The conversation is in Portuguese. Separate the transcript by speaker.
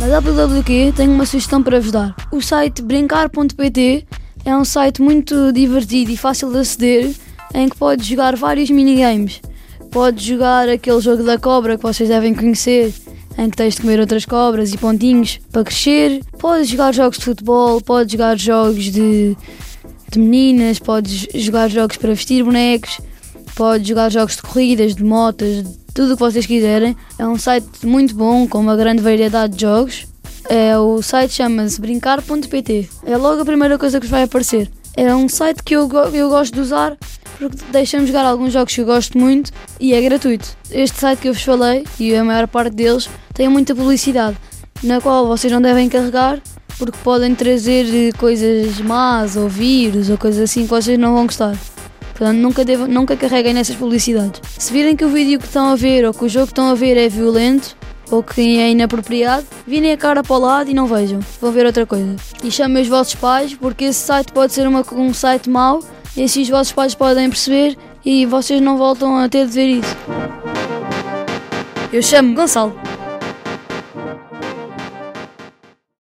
Speaker 1: WWQ tem uma sugestão para vos dar. O site brincar.pt é um site muito divertido e fácil de aceder em que pode jogar vários minigames. Pode jogar aquele jogo da cobra que vocês devem conhecer, em que tens de comer outras cobras e pontinhos para crescer. Pode jogar jogos de futebol, pode jogar jogos de, de meninas, pode jogar jogos para vestir bonecos, pode jogar jogos de corridas, de motas, de tudo o que vocês quiserem. É um site muito bom, com uma grande variedade de jogos. É, o site chama-se brincar.pt. É logo a primeira coisa que vos vai aparecer. É um site que eu, eu gosto de usar porque deixa-me jogar alguns jogos que eu gosto muito e é gratuito. Este site que eu vos falei, e a maior parte deles, tem muita publicidade, na qual vocês não devem carregar porque podem trazer eh, coisas más ou vírus ou coisas assim que vocês não vão gostar. Portanto, nunca, devo, nunca carreguem nessas publicidades. Se virem que o vídeo que estão a ver ou que o jogo que estão a ver é violento ou que é inapropriado, virem a cara para o lado e não vejam. Vão ver outra coisa. E chamem os vossos pais, porque esse site pode ser uma, um site mau e assim os vossos pais podem perceber e vocês não voltam a ter de ver isso. Eu chamo Gonçalo.